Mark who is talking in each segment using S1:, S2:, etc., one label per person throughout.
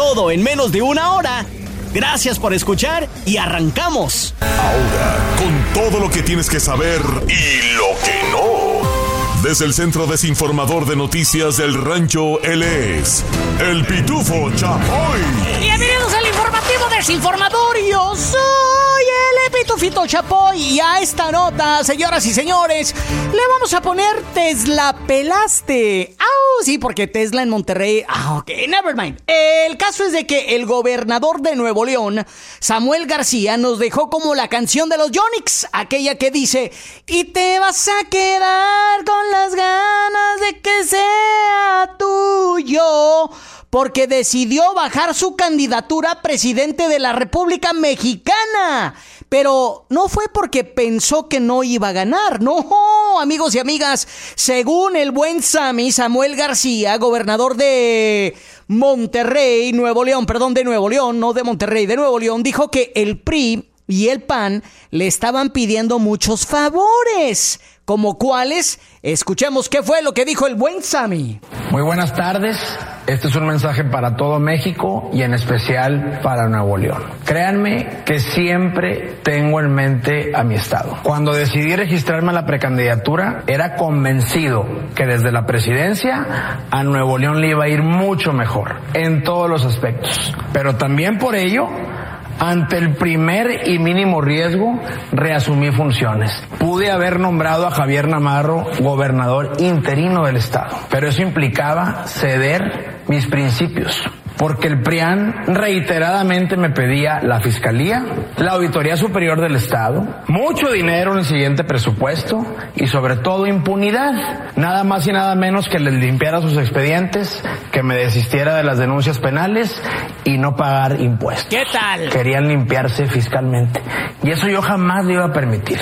S1: Todo en menos de una hora. Gracias por escuchar y arrancamos.
S2: Ahora, con todo lo que tienes que saber y lo que no. Desde el Centro Desinformador de Noticias del Rancho, él es el Pitufo Chapoy.
S1: Bienvenidos al informativo desinformador. Yo soy el Pitufito Chapoy. Y a esta nota, señoras y señores, le vamos a poner Tesla Pelaste. ¡Au! Sí, porque Tesla en Monterrey. Ah, ok, never mind. El caso es de que el gobernador de Nuevo León, Samuel García, nos dejó como la canción de los Yonix, aquella que dice: Y te vas a quedar con las ganas de que sea tuyo porque decidió bajar su candidatura a presidente de la República Mexicana. Pero no fue porque pensó que no iba a ganar, no, amigos y amigas. Según el buen Sammy Samuel García, gobernador de Monterrey, Nuevo León, perdón, de Nuevo León, no de Monterrey, de Nuevo León, dijo que el PRI y el PAN le estaban pidiendo muchos favores. ¿Como cuáles? Escuchemos qué fue lo que dijo el buen Sammy.
S3: Muy buenas tardes. Este es un mensaje para todo México y en especial para Nuevo León. Créanme que siempre tengo en mente a mi estado. Cuando decidí registrarme a la precandidatura, era convencido que desde la presidencia a Nuevo León le iba a ir mucho mejor en todos los aspectos. Pero también por ello ante el primer y mínimo riesgo, reasumí funciones. Pude haber nombrado a Javier Namarro gobernador interino del Estado, pero eso implicaba ceder mis principios porque el PRIAN reiteradamente me pedía la Fiscalía, la Auditoría Superior del Estado, mucho dinero en el siguiente presupuesto y sobre todo impunidad. Nada más y nada menos que les limpiara sus expedientes, que me desistiera de las denuncias penales y no pagar impuestos.
S1: ¿Qué tal?
S3: Querían limpiarse fiscalmente y eso yo jamás iba a permitir.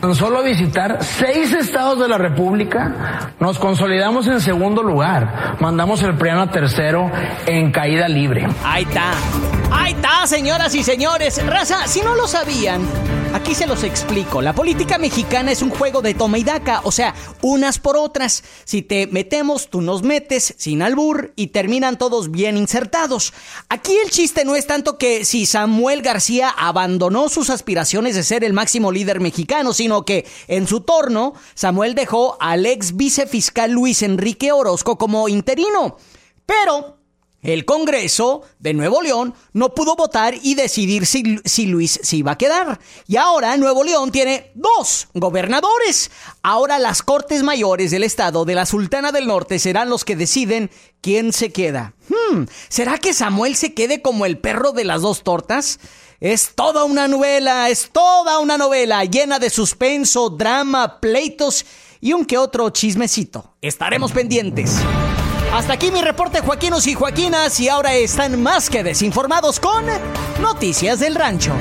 S3: Con solo visitar seis estados de la República, nos consolidamos en segundo lugar. Mandamos el PRIAN a tercero en caída libre.
S1: Ahí está. Ahí está, señoras y señores. Raza, si no lo sabían, aquí se los explico. La política mexicana es un juego de toma y daca, o sea, unas por otras. Si te metemos, tú nos metes, sin albur, y terminan todos bien insertados. Aquí el chiste no es tanto que si Samuel García abandonó sus aspiraciones de ser el máximo líder mexicano, sino que en su torno, Samuel dejó al ex vicefiscal Luis Enrique Orozco como interino. Pero el Congreso de Nuevo León no pudo votar y decidir si, si, Luis se iba a quedar. Y ahora Nuevo León tiene dos gobernadores. Ahora las Cortes Mayores del Estado de la Sultana del Norte serán los que deciden quién se queda. Hmm, ¿Será que Samuel se quede como el perro de las dos tortas? Es toda una novela, es toda una novela llena de suspenso, drama, pleitos y un que otro chismecito. Estaremos pendientes. Hasta aquí mi reporte Joaquinos y Joaquinas y ahora están más que desinformados con Noticias del Rancho.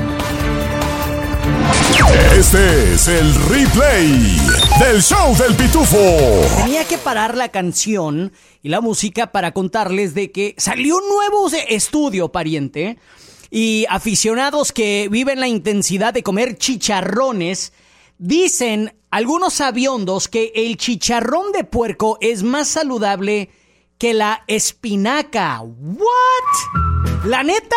S2: Este es el replay del show del pitufo.
S1: Tenía que parar la canción y la música para contarles de que salió un nuevo estudio, pariente, y aficionados que viven la intensidad de comer chicharrones dicen algunos aviondos que el chicharrón de puerco es más saludable que la espinaca. ¿What? La neta.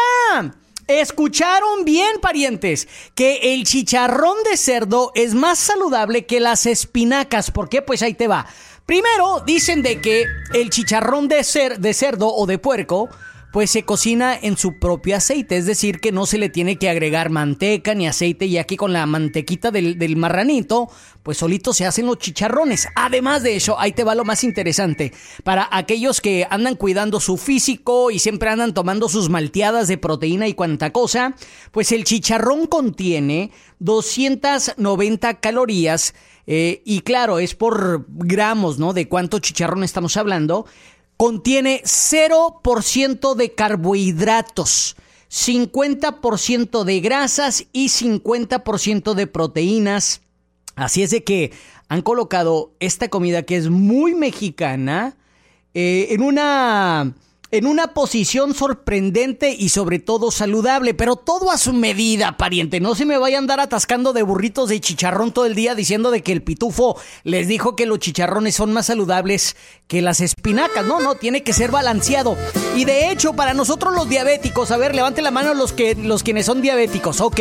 S1: Escucharon bien, parientes, que el chicharrón de cerdo es más saludable que las espinacas. ¿Por qué? Pues ahí te va. Primero, dicen de que el chicharrón de, cer de cerdo o de puerco pues se cocina en su propio aceite, es decir, que no se le tiene que agregar manteca ni aceite y aquí con la mantequita del, del, marranito, pues solito se hacen los chicharrones. Además de eso, ahí te va lo más interesante, para aquellos que andan cuidando su físico y siempre andan tomando sus malteadas de proteína y cuanta cosa, pues el chicharrón contiene 290 calorías eh, y claro, es por gramos, ¿no? De cuánto chicharrón estamos hablando contiene 0% de carbohidratos. 50% de grasas y 50% de proteínas. Así es de que han colocado esta comida que es muy mexicana eh, en una en una posición sorprendente y sobre todo saludable, pero todo a su medida, pariente. No se me vaya a andar atascando de burritos de chicharrón todo el día diciendo de que el pitufo les dijo que los chicharrones son más saludables que las espinacas. No, no, tiene que ser balanceado. Y de hecho, para nosotros los diabéticos, a ver, levante la mano los que los quienes son diabéticos. Ok.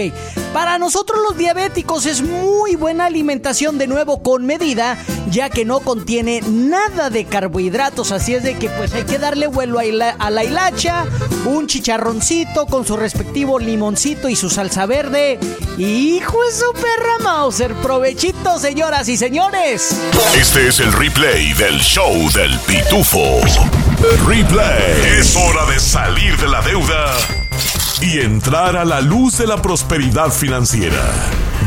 S1: Para nosotros los diabéticos es muy buena alimentación de nuevo con medida, ya que no contiene nada de carbohidratos, así es de que pues hay que darle vuelo a a la hilacha, un chicharroncito con su respectivo limoncito y su salsa verde. ¡Hijo de su perra Mauser! ¡Provechito, señoras y señores!
S2: Este es el replay del show del pitufo. Replay. Es hora de salir de la deuda y entrar a la luz de la prosperidad financiera.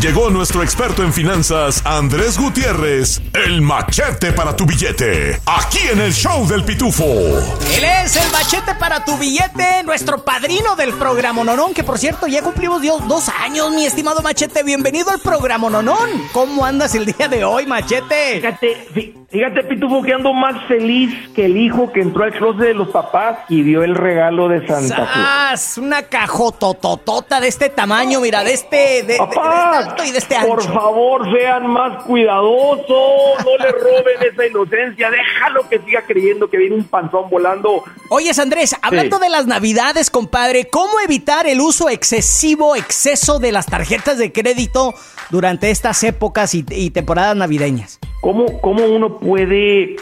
S2: Llegó nuestro experto en finanzas, Andrés Gutiérrez, el machete para tu billete, aquí en el show del Pitufo.
S1: Él es el machete para tu billete, nuestro padrino del programa Nonón, que por cierto ya cumplimos dos años, mi estimado machete. Bienvenido al programa Nonón. ¿Cómo andas el día de hoy, machete?
S4: Fíjate, fíjate, Pitufo, que ando más feliz que el hijo que entró al closet de los papás y vio el regalo de Santa
S1: Claus. Una cajotototota de este tamaño, mira, de este... De,
S4: ¡Papá!
S1: Este
S4: por favor, sean más cuidadosos, no le roben esa inocencia, déjalo que siga creyendo que viene un panzón volando.
S1: Oyes, Andrés, hablando de las navidades, compadre, ¿cómo evitar el uso excesivo, exceso de las tarjetas de crédito durante estas épocas y, temporadas navideñas?
S4: ¿Cómo, ¿Cómo uno puede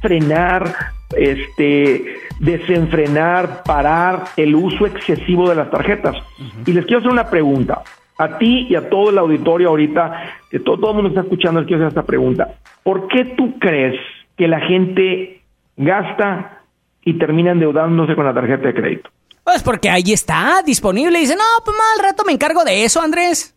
S4: frenar este, desenfrenar, parar el uso excesivo de las tarjetas. Y les quiero hacer una pregunta a ti y a todo el auditorio ahorita, que todo, todo el mundo está escuchando, les quiero hacer esta pregunta. ¿Por qué tú crees que la gente gasta y termina endeudándose con la tarjeta de crédito?
S1: Pues porque ahí está, disponible. Y dice, no, pues mal rato me encargo de eso, Andrés.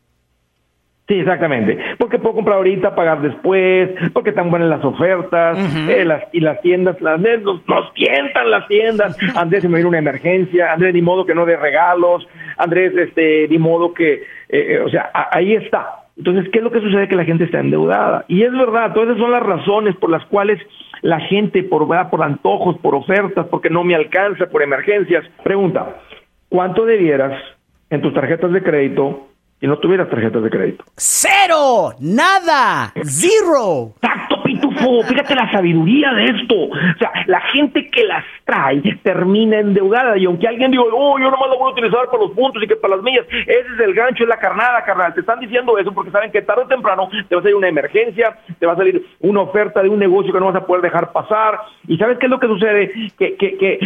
S4: Sí, exactamente. Porque puedo comprar ahorita, pagar después, porque están buenas las ofertas, eh, las, y las tiendas, las nos, nos tientan las tiendas. Andrés, se me viene una emergencia, Andrés, ni modo que no dé regalos, Andrés, este, ni modo que, eh, eh, o sea, ahí está. Entonces, ¿qué es lo que sucede? Que la gente está endeudada. Y es verdad, todas esas son las razones por las cuales la gente, por, por antojos, por ofertas, porque no me alcanza, por emergencias, pregunta, ¿cuánto debieras en tus tarjetas de crédito y no tuvieras tarjetas de crédito.
S1: ¡Cero! ¡Nada! ¡Zero!
S4: Exacto, pitufo. Fíjate la sabiduría de esto. O sea, la gente que las trae termina endeudada. Y aunque alguien diga, oh, yo nomás lo voy a utilizar para los puntos y que para las millas, ese es el gancho, es la carnada, carnal. Te están diciendo eso porque saben que tarde o temprano te va a salir una emergencia, te va a salir una oferta de un negocio que no vas a poder dejar pasar. ¿Y sabes qué es lo que sucede? Que, que, que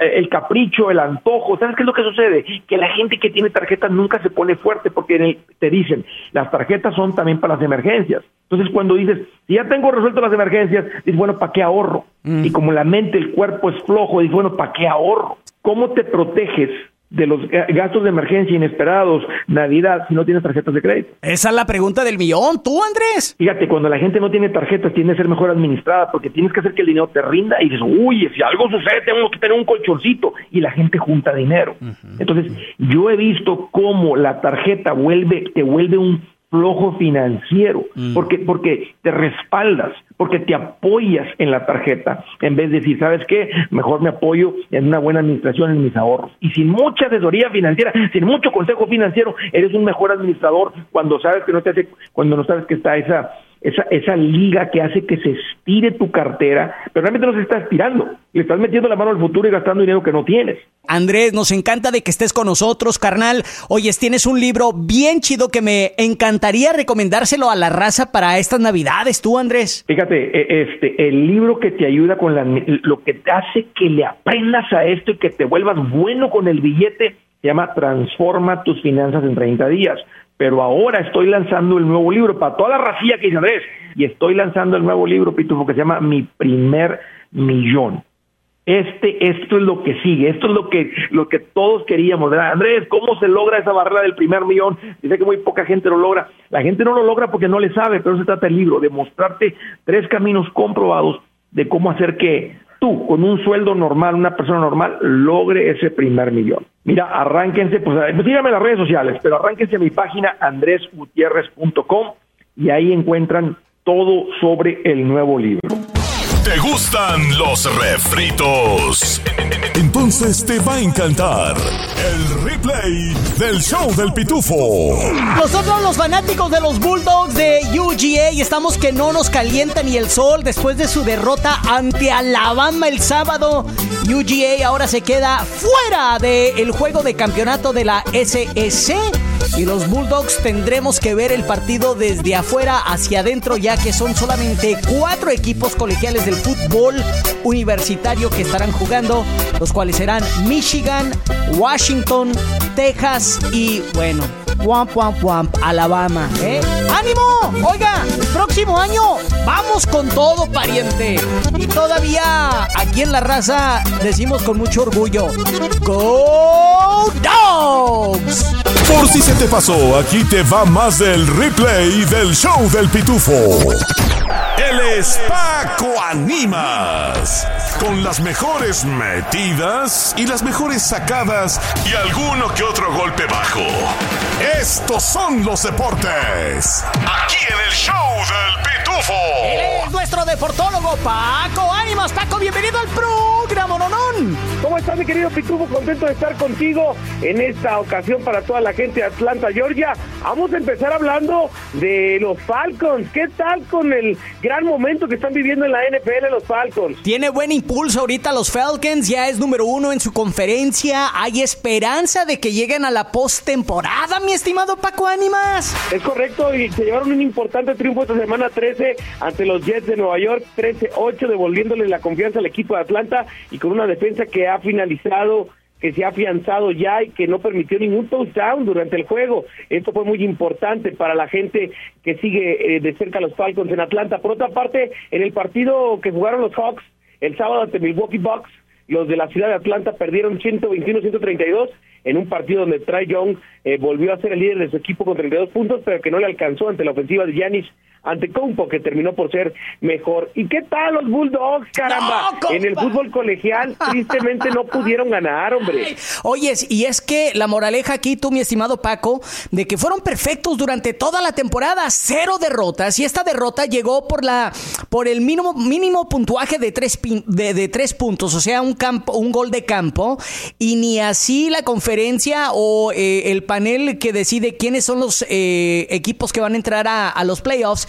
S4: el capricho, el antojo, ¿sabes qué es lo que sucede? Que la gente que tiene tarjetas nunca se pone fuerte porque te dicen, las tarjetas son también para las emergencias. Entonces, cuando dices, si ya tengo resuelto las emergencias, dices, bueno, ¿para qué ahorro? Mm. Y como la mente, el cuerpo es flojo, dices, bueno, ¿para qué ahorro? ¿Cómo te proteges de los gastos de emergencia inesperados, Navidad, si no tienes tarjetas de crédito?
S1: Esa es la pregunta del millón, tú, Andrés.
S4: Fíjate, cuando la gente no tiene tarjetas, tiene que ser mejor administrada porque tienes que hacer que el dinero te rinda y dices, uy, si algo sucede, tengo que tener un colchoncito y la gente junta dinero. Entonces, yo he visto cómo la tarjeta vuelve, te vuelve un flojo financiero, mm. porque, porque te respaldas, porque te apoyas en la tarjeta, en vez de decir, ¿sabes qué? Mejor me apoyo en una buena administración en mis ahorros. Y sin mucha asesoría financiera, sin mucho consejo financiero, eres un mejor administrador cuando sabes que no te hace, cuando no sabes que está esa esa, esa liga que hace que se estire tu cartera, pero realmente no se está estirando. Le estás metiendo la mano al futuro y gastando dinero que no tienes.
S1: Andrés, nos encanta de que estés con nosotros, carnal. Oyes, tienes un libro bien chido que me encantaría recomendárselo a la raza para estas navidades, tú, Andrés.
S4: Fíjate, e, este, el libro que te ayuda con la, lo que te hace que le aprendas a esto y que te vuelvas bueno con el billete, se llama Transforma tus finanzas en 30 días pero ahora estoy lanzando el nuevo libro para toda la racía que dice Andrés, y estoy lanzando el nuevo libro, Pitufo, que se llama Mi primer millón. Este, esto es lo que sigue, esto es lo que, lo que todos queríamos. Andrés, ¿cómo se logra esa barrera del primer millón? Dice que muy poca gente lo logra. La gente no lo logra porque no le sabe, pero se trata el libro, de mostrarte tres caminos comprobados de cómo hacer que con un sueldo normal, una persona normal, logre ese primer millón. Mira, arránquense, pues, pues síganme en las redes sociales, pero arránquense a mi página andresgutierrez.com y ahí encuentran todo sobre el nuevo libro.
S2: ¿Te gustan los refritos? Entonces te va a encantar el replay del show del pitufo.
S1: Nosotros los fanáticos de los Bulldogs de UGA estamos que no nos calienta ni el sol después de su derrota ante Alabama el sábado. UGA ahora se queda fuera del juego de campeonato de la SEC y los Bulldogs tendremos que ver el partido desde afuera hacia adentro ya que son solamente cuatro equipos colegiales del fútbol universitario que estarán jugando, los cuales serán Michigan, Washington, Texas y bueno, Wamp Wamp Wamp, Alabama, ¿eh? ¡Ánimo! Oiga, próximo año vamos con todo, pariente. Y todavía aquí en la raza decimos con mucho orgullo, ¡Go Dogs!
S2: Por si se te pasó, aquí te va más del replay del show del pitufo. Él es Paco Animas. Con las mejores metidas y las mejores sacadas y alguno que otro golpe bajo. Estos son los deportes. Aquí en el show del pitufo.
S1: Él es nuestro deportólogo Paco Paco, bienvenido al programa, nonón.
S5: ¿Cómo estás, mi querido Pitufo? Contento de estar contigo en esta ocasión para toda la gente de Atlanta, Georgia. Vamos a empezar hablando de los Falcons. ¿Qué tal con el gran momento que están viviendo en la NFL los Falcons?
S1: Tiene buen impulso ahorita los Falcons, ya es número uno en su conferencia. Hay esperanza de que lleguen a la postemporada, mi estimado Paco Ánimas.
S5: Es correcto, y se llevaron un importante triunfo esta semana 13 ante los Jets de Nueva York, 13-8, devolviéndole la confianza al equipo de Atlanta y con una defensa que ha finalizado que se ha afianzado ya y que no permitió ningún touchdown durante el juego. Esto fue muy importante para la gente que sigue eh, de cerca a los Falcons en Atlanta. Por otra parte, en el partido que jugaron los Hawks el sábado ante Milwaukee Bucks, los de la ciudad de Atlanta perdieron 121-132 en un partido donde Trae Young eh, volvió a ser el líder de su equipo con 32 puntos, pero que no le alcanzó ante la ofensiva de Giannis ante Compo, que terminó por ser mejor. ¿Y qué tal los Bulldogs, caramba?
S1: No,
S5: en el fútbol colegial, tristemente no pudieron ganar, hombre.
S1: Oyes, y es que la moraleja aquí, tú, mi estimado Paco, de que fueron perfectos durante toda la temporada, cero derrotas, y esta derrota llegó por la por el mínimo, mínimo puntuaje de tres, de, de tres puntos, o sea, un campo, un gol de campo, y ni así la conferencia o eh, el panel que decide quiénes son los eh, equipos que van a entrar a, a los playoffs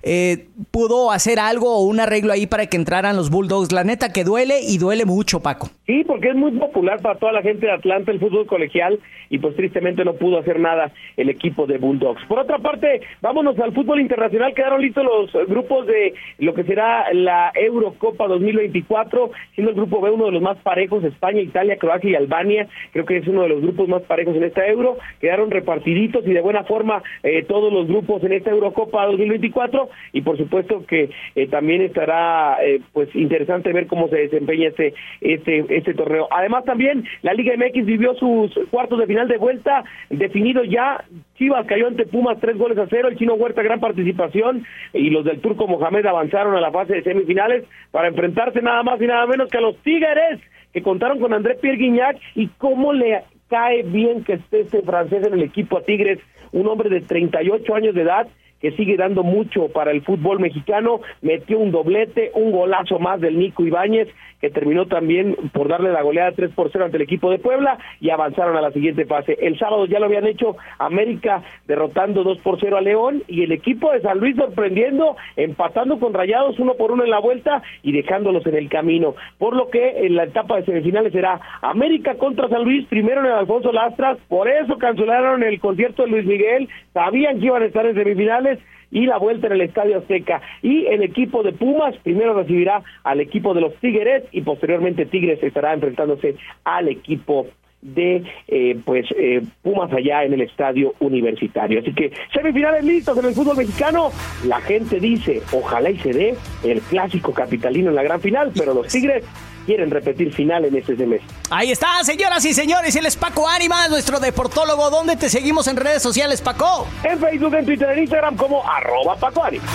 S1: eh, pudo hacer algo o un arreglo ahí para que entraran los Bulldogs. La neta que duele y duele mucho, Paco.
S5: Sí, porque es muy popular para toda la gente de Atlanta el fútbol colegial y pues tristemente no pudo hacer nada el equipo de Bulldogs. Por otra parte, vámonos al fútbol internacional. Quedaron listos los grupos de lo que será la Eurocopa 2024, siendo el grupo B uno de los más parejos, España, Italia, Croacia y Albania. Creo que es uno de los grupos más parejos en esta Euro. Quedaron repartiditos y de buena forma eh, todos los grupos en esta Eurocopa 2024 y por supuesto que eh, también estará eh, pues interesante ver cómo se desempeña este este este torneo. Además también la Liga MX vivió sus cuartos de final de vuelta definido ya. Chivas cayó ante Pumas tres goles a cero. El chino Huerta gran participación y los del turco Mohamed avanzaron a la fase de semifinales para enfrentarse nada más y nada menos que a los Tigres que contaron con André Pierre Guignac y cómo le cae bien que esté este francés en el equipo a Tigres, un hombre de 38 años de edad que sigue dando mucho para el fútbol mexicano, metió un doblete, un golazo más del Nico Ibáñez, que terminó también por darle la goleada 3 por 0 ante el equipo de Puebla y avanzaron a la siguiente fase. El sábado ya lo habían hecho América derrotando 2 por 0 a León y el equipo de San Luis sorprendiendo, empatando con Rayados uno por uno en la vuelta y dejándolos en el camino. Por lo que en la etapa de semifinales será América contra San Luis, primero en Alfonso Lastras, por eso cancelaron el concierto de Luis Miguel, sabían que iban a estar en semifinales y la vuelta en el Estadio Azteca. Y el equipo de Pumas primero recibirá al equipo de los Tigres y posteriormente Tigres estará enfrentándose al equipo de eh, pues eh, Pumas allá en el estadio universitario. Así que semifinales listos en el fútbol mexicano. La gente dice, ojalá y se dé el clásico capitalino en la gran final, pero los Tigres quieren repetir final en este semestre.
S1: Ahí está, señoras y señores, él es Paco Ánimas, nuestro deportólogo. ¿Dónde te seguimos en redes sociales, Paco?
S5: En Facebook, en Twitter, en Instagram como arroba Paco Ánimas.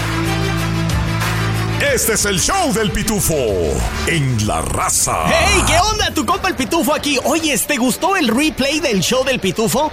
S2: Este es el show del pitufo en la raza.
S1: ¡Hey! ¿Qué onda? Tu compa el pitufo aquí. Oye, ¿te gustó el replay del show del pitufo?